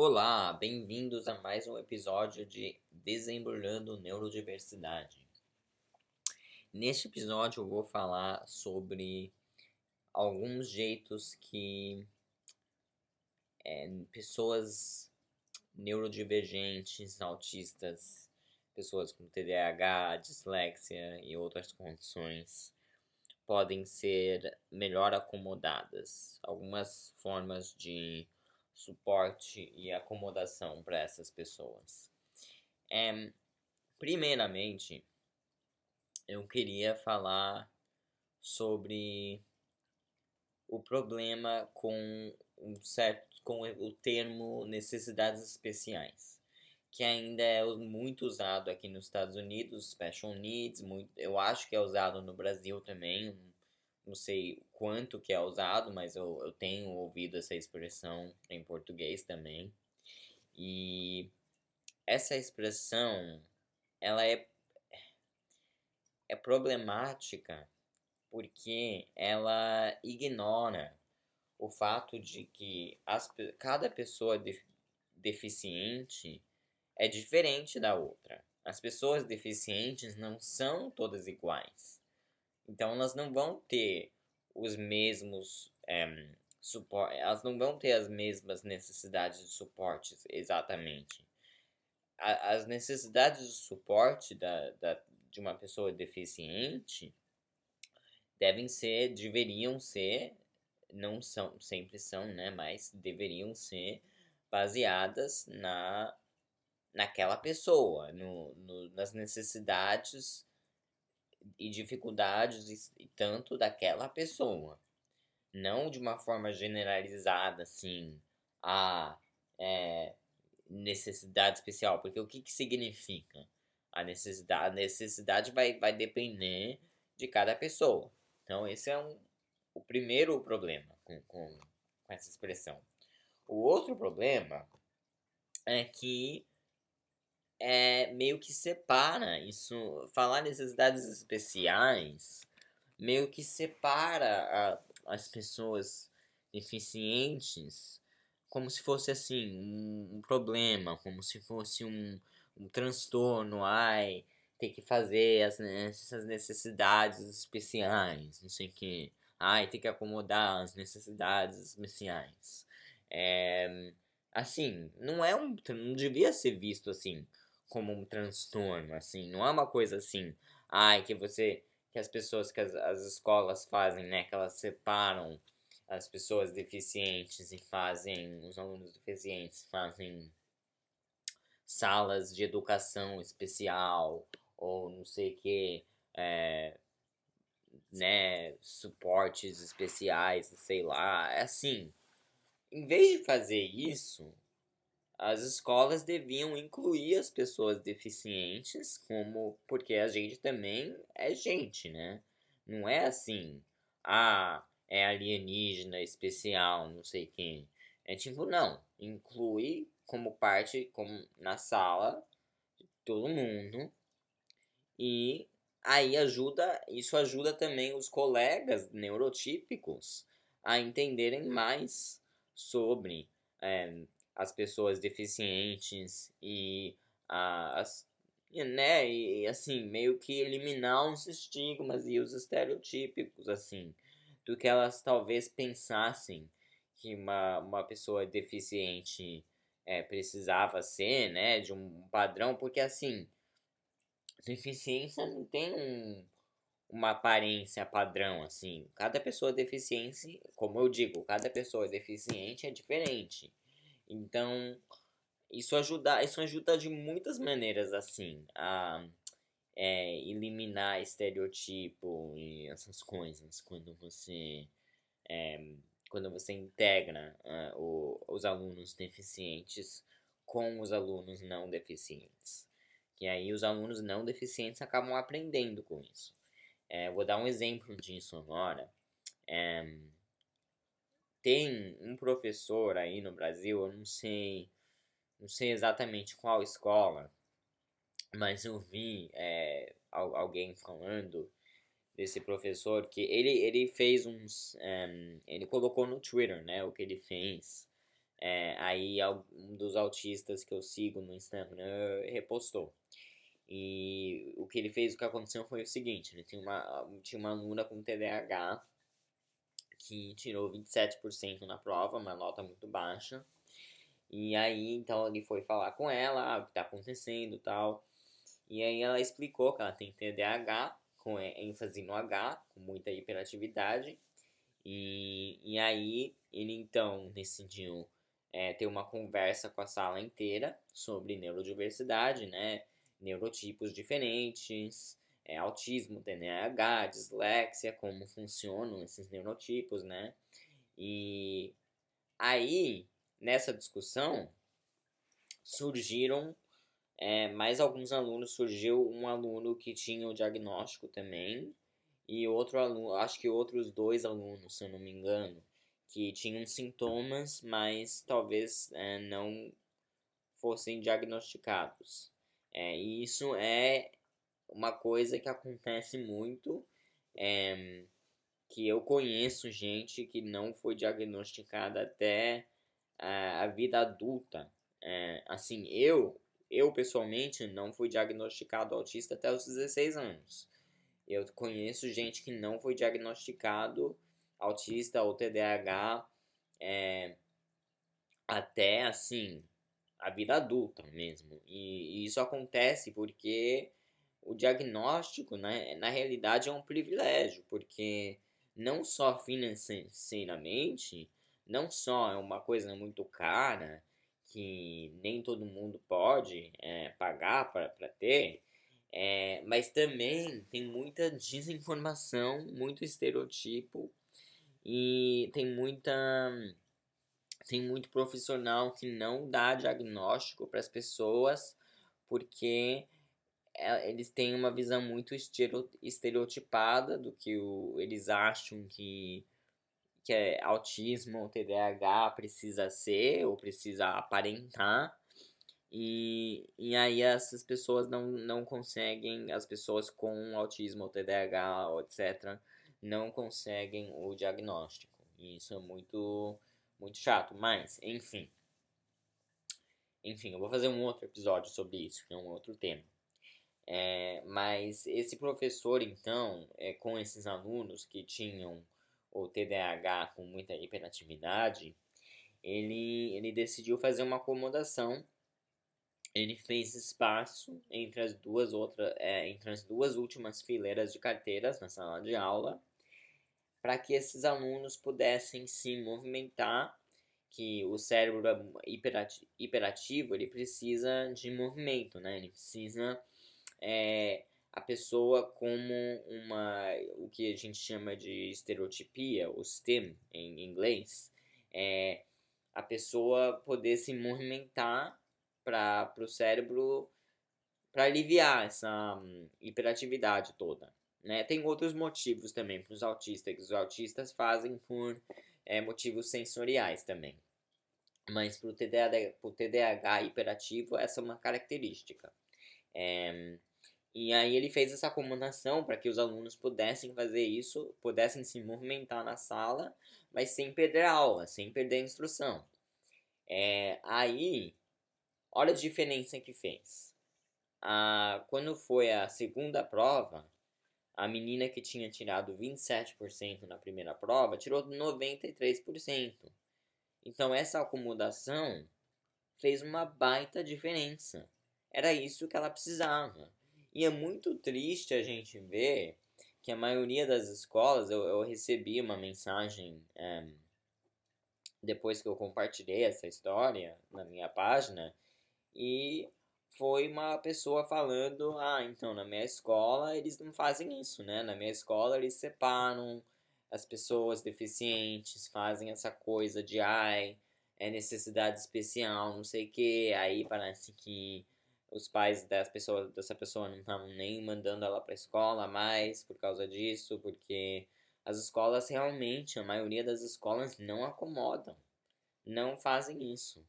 Olá, bem-vindos a mais um episódio de Desembrulhando Neurodiversidade. Neste episódio eu vou falar sobre alguns jeitos que é, pessoas neurodivergentes, autistas, pessoas com TDAH, dislexia e outras condições podem ser melhor acomodadas. Algumas formas de suporte e acomodação para essas pessoas. É, primeiramente, eu queria falar sobre o problema com um certo com o termo necessidades especiais, que ainda é muito usado aqui nos Estados Unidos, special needs, muito, eu acho que é usado no Brasil também, não sei quanto que é usado, mas eu, eu tenho ouvido essa expressão em português também. E essa expressão, ela é, é problemática porque ela ignora o fato de que as, cada pessoa de, deficiente é diferente da outra. As pessoas deficientes não são todas iguais. Então elas não vão ter os mesmos é, eh, suporte, elas não vão ter as mesmas necessidades de suporte exatamente. A, as necessidades de suporte da, da, de uma pessoa deficiente devem ser, deveriam ser, não são, sempre são, né, mas deveriam ser baseadas na naquela pessoa, no, no, nas necessidades e dificuldades e tanto daquela pessoa. Não de uma forma generalizada, assim, a é, necessidade especial. Porque o que, que significa? A necessidade, a necessidade vai, vai depender de cada pessoa. Então, esse é um, o primeiro problema com, com, com essa expressão. O outro problema é que é, meio que separa isso. Falar necessidades especiais meio que separa a, as pessoas deficientes como se fosse assim um, um problema, como se fosse um, um transtorno, ai, tem que fazer as, essas necessidades especiais, não sei o que, ai, tem que acomodar as necessidades especiais. É, assim, não é um, não devia ser visto assim como um transtorno, assim, não é uma coisa assim, ai, que você, que as pessoas, que as, as escolas fazem, né, que elas separam as pessoas deficientes e fazem, os alunos deficientes fazem salas de educação especial, ou não sei que, é, né, suportes especiais, sei lá, é assim, em vez de fazer isso, as escolas deviam incluir as pessoas deficientes como porque a gente também é gente, né? Não é assim, ah, é alienígena especial, não sei quem. É tipo, não, inclui como parte como na sala todo mundo. E aí ajuda, isso ajuda também os colegas neurotípicos a entenderem mais sobre é, as pessoas deficientes e as né, e assim, meio que eliminar os estigmas e os estereotípicos, assim, do que elas talvez pensassem que uma, uma pessoa deficiente é, precisava ser, né, de um padrão, porque assim, deficiência não tem um, uma aparência padrão, assim, cada pessoa deficiente, como eu digo, cada pessoa deficiente é diferente, então, isso ajuda, isso ajuda de muitas maneiras, assim, a é, eliminar estereotipo e essas coisas quando você é, quando você integra uh, o, os alunos deficientes com os alunos não deficientes. E aí os alunos não deficientes acabam aprendendo com isso. É, vou dar um exemplo disso agora. É, tem um professor aí no Brasil, eu não sei, não sei exatamente qual escola, mas eu vi é, alguém falando desse professor que ele, ele fez uns. Um, ele colocou no Twitter, né? O que ele fez. É, aí um dos autistas que eu sigo no Instagram repostou. E o que ele fez, o que aconteceu foi o seguinte, ele tinha uma, tinha uma aluna com TDAH que tirou 27% na prova, uma nota muito baixa. E aí, então, ele foi falar com ela, ah, o que tá acontecendo e tal. E aí ela explicou que ela tem TDAH, com ênfase no H, com muita hiperatividade. E, e aí ele então decidiu é, ter uma conversa com a sala inteira sobre neurodiversidade, né? Neurotipos diferentes, é, autismo, TDAH, dislexia, como funcionam esses neurotipos, né? E aí, nessa discussão, surgiram é, mais alguns alunos. Surgiu um aluno que tinha o diagnóstico também, e outro aluno, acho que outros dois alunos, se eu não me engano, que tinham sintomas, mas talvez é, não fossem diagnosticados. É, e isso é uma coisa que acontece muito, é, que eu conheço gente que não foi diagnosticada até a, a vida adulta. É, assim, eu, eu pessoalmente não fui diagnosticado autista até os 16 anos. Eu conheço gente que não foi diagnosticado autista ou TDAH é, até assim a vida adulta mesmo. E, e, isso acontece porque o diagnóstico, né, na realidade, é um privilégio, porque não só financeiramente, não só é uma coisa muito cara que nem todo mundo pode é, pagar para ter, é, mas também tem muita desinformação, muito estereotipo e tem muita tem muito profissional que não dá diagnóstico para as pessoas porque eles têm uma visão muito estereotipada do que o, eles acham que, que é autismo ou TDAH precisa ser ou precisa aparentar. E, e aí essas pessoas não, não conseguem, as pessoas com autismo ou TDAH, etc., não conseguem o diagnóstico. E isso é muito, muito chato, mas, enfim. Enfim, eu vou fazer um outro episódio sobre isso, que é um outro tema. É, mas esse professor, então, é, com esses alunos que tinham o TDAH com muita hiperatividade, ele, ele decidiu fazer uma acomodação ele fez espaço entre as duas outras, é, entre as duas últimas fileiras de carteiras na sala de aula, para que esses alunos pudessem se movimentar, que o cérebro hiperativo ele precisa de movimento, né? Ele precisa é, a pessoa como uma o que a gente chama de estereotipia, o STEM em inglês, é a pessoa poder se movimentar para o cérebro para aliviar essa hum, hiperatividade toda. Né? Tem outros motivos também para os autistas, que os autistas fazem por é, motivos sensoriais também. Mas para o TDAH, TDAH hiperativo, essa é uma característica. É, e aí ele fez essa acomodação para que os alunos pudessem fazer isso, pudessem se movimentar na sala, mas sem perder a aula, sem perder a instrução. É, aí Olha a diferença que fez. Quando foi a segunda prova, a menina que tinha tirado 27% na primeira prova tirou 93%. Então essa acomodação fez uma baita diferença. Era isso que ela precisava. E é muito triste a gente ver que a maioria das escolas, eu, eu recebi uma mensagem é, depois que eu compartilhei essa história na minha página, e foi uma pessoa falando: ah, então na minha escola eles não fazem isso, né? Na minha escola eles separam as pessoas deficientes, fazem essa coisa de ai, é necessidade especial, não sei o que. Aí parece que os pais das pessoas, dessa pessoa não estavam nem mandando ela para a escola mais por causa disso, porque as escolas realmente, a maioria das escolas não acomodam, não fazem isso.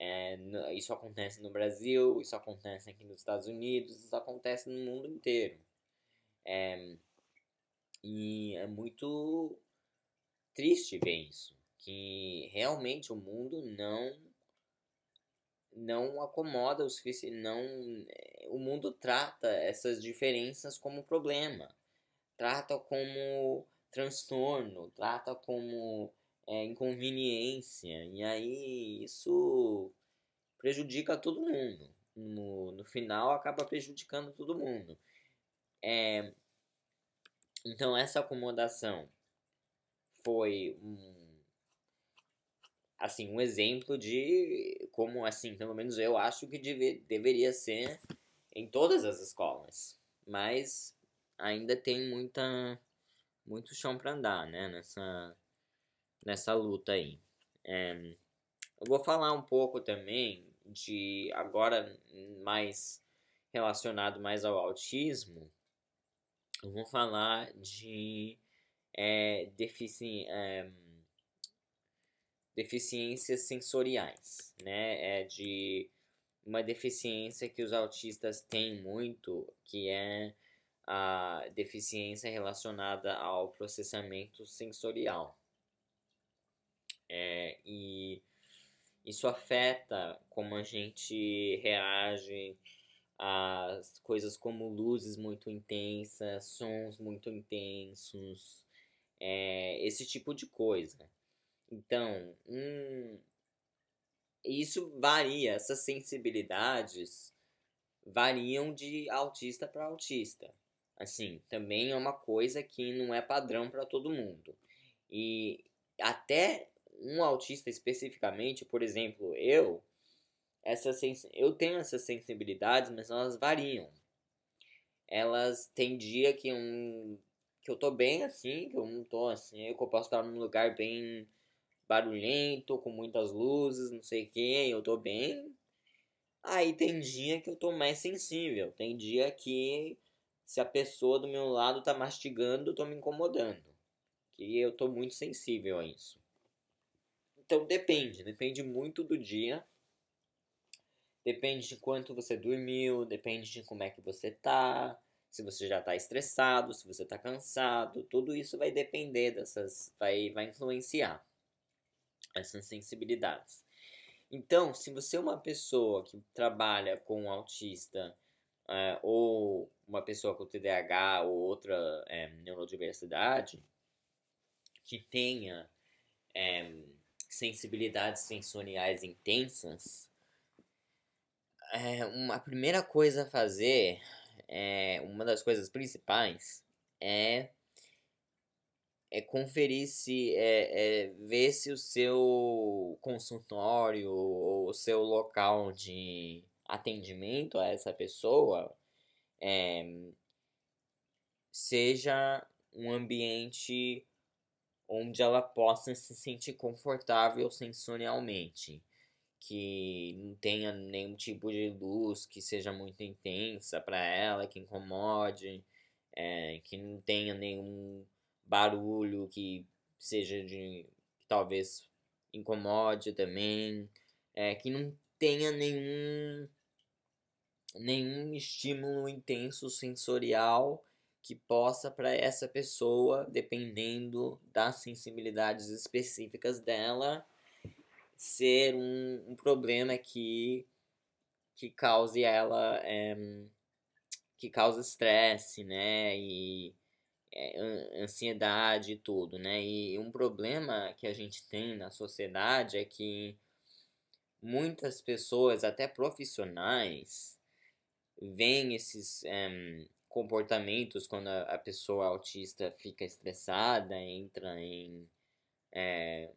É, isso acontece no Brasil, isso acontece aqui nos Estados Unidos, isso acontece no mundo inteiro. É, e é muito triste ver isso, que realmente o mundo não não acomoda o suficiente, não o mundo trata essas diferenças como problema, trata como transtorno, trata como é, inconveniência, e aí isso prejudica todo mundo. No, no final acaba prejudicando todo mundo. É, então essa acomodação foi um assim um exemplo de como assim pelo menos eu acho que deve, deveria ser em todas as escolas. Mas ainda tem muita muito chão para andar né nessa nessa luta aí. É, eu vou falar um pouco também de agora mais relacionado mais ao autismo. Eu vou falar de é, defici é, deficiências sensoriais, né? É de uma deficiência que os autistas têm muito, que é a deficiência relacionada ao processamento sensorial. É, e isso afeta como a gente reage às coisas como luzes muito intensas, sons muito intensos, é, esse tipo de coisa. Então, hum, isso varia, essas sensibilidades variam de autista para autista. Assim, também é uma coisa que não é padrão para todo mundo. E até um autista especificamente, por exemplo, eu, essa eu tenho essas sensibilidades, mas elas variam. Elas têm dia que um que eu tô bem assim, que eu não tô assim, que eu posso estar num lugar bem barulhento, com muitas luzes, não sei o que, eu tô bem. Aí tem dia que eu tô mais sensível, tem dia que se a pessoa do meu lado tá mastigando, eu tô me incomodando. Que eu tô muito sensível a isso. Então depende, depende muito do dia. Depende de quanto você dormiu, depende de como é que você tá, se você já está estressado, se você está cansado, tudo isso vai depender dessas, vai, vai influenciar essas sensibilidades. Então, se você é uma pessoa que trabalha com um autista é, ou uma pessoa com TDAH ou outra é, neurodiversidade que tenha é, sensibilidades sensoriais intensas, é, uma primeira coisa a fazer é, uma das coisas principais é é conferir se é, é ver se o seu consultório ou o seu local de atendimento a essa pessoa é, seja um ambiente onde ela possa se sentir confortável sensorialmente que não tenha nenhum tipo de luz que seja muito intensa para ela, que incomode, é, que não tenha nenhum barulho que seja de que talvez incomode também, é, que não tenha nenhum nenhum estímulo intenso sensorial que possa para essa pessoa, dependendo das sensibilidades específicas dela, ser um, um problema que, que cause ela é, que causa estresse, né? E ansiedade e tudo, né? E um problema que a gente tem na sociedade é que muitas pessoas, até profissionais, veem esses é, comportamentos quando a, pessoa autista fica estressada, entra em é,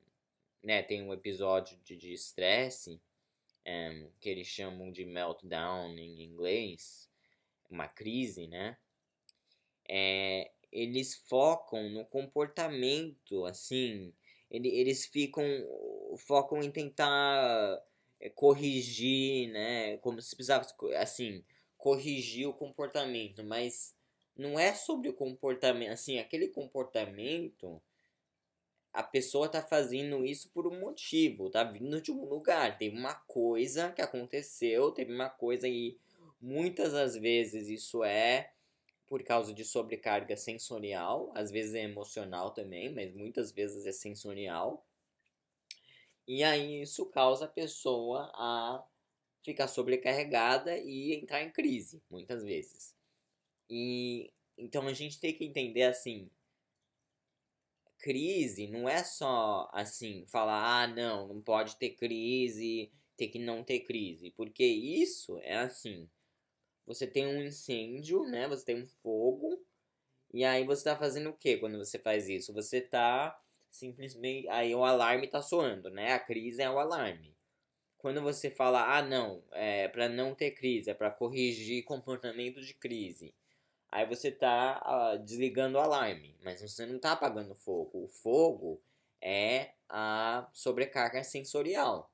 né, tem um episódio de estresse um, que eles chamam de meltdown em inglês, uma crise, né? É, eles focam no comportamento, assim, eles ficam focam em tentar é, corrigir, né? Como se precisasse, assim, corrigir o comportamento, mas não é sobre o comportamento, assim, aquele comportamento a pessoa tá fazendo isso por um motivo, tá vindo de um lugar, teve uma coisa que aconteceu, teve uma coisa e muitas das vezes isso é por causa de sobrecarga sensorial, às vezes é emocional também, mas muitas vezes é sensorial. E aí isso causa a pessoa a ficar sobrecarregada e entrar em crise, muitas vezes. E então a gente tem que entender assim, crise não é só assim, falar, ah, não, não pode ter crise, tem que não ter crise, porque isso é assim, você tem um incêndio, né? Você tem um fogo, e aí você tá fazendo o que quando você faz isso? Você tá simplesmente. Aí o alarme tá soando, né? A crise é o alarme. Quando você fala, ah, não, é para não ter crise, é para corrigir comportamento de crise. Aí você tá uh, desligando o alarme, mas você não tá apagando o fogo. O fogo é a sobrecarga sensorial.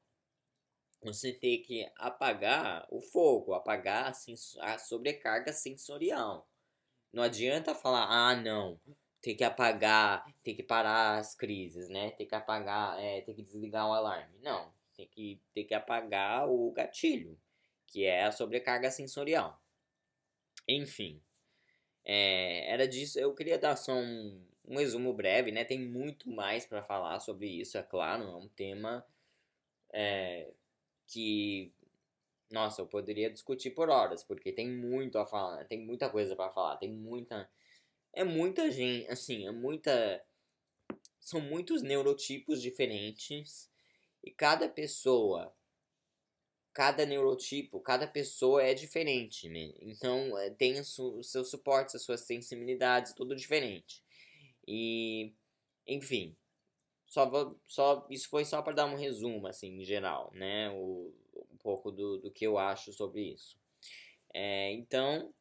Você tem que apagar o fogo, apagar a, sobrecarga sensorial. Não adianta falar, ah, não, tem que apagar, tem que parar as crises, né? Tem que apagar, é, tem que desligar o alarme. Não, tem que, tem que apagar o gatilho, que é a sobrecarga sensorial. Enfim, é, era disso. Eu queria dar só um, um resumo breve, né? Tem muito mais para falar sobre isso, é claro. É um tema é, que, nossa, eu poderia discutir por horas, porque tem muito a falar, tem muita coisa para falar, tem muita é muita gente, assim, é muita. São muitos neurotipos diferentes e cada pessoa, cada neurotipo, cada pessoa é diferente, né? Então é, tem os seus suportes, as suas sensibilidades, tudo diferente. E, enfim, só, só isso foi só para dar um resumo, assim, em geral, né? O, um pouco do, do que eu acho sobre isso. É, então,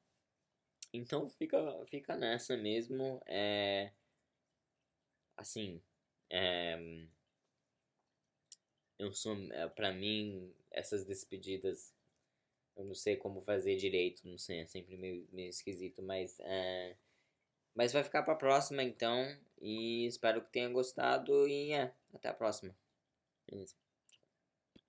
então fica, fica nessa mesmo. É, assim, é, eu sou, é, pra mim, essas despedidas, eu não sei como fazer direito, não sei, é sempre meio, meio esquisito, mas, é, mas vai ficar pra próxima então, e espero que tenha gostado, e é, até a próxima. Beleza.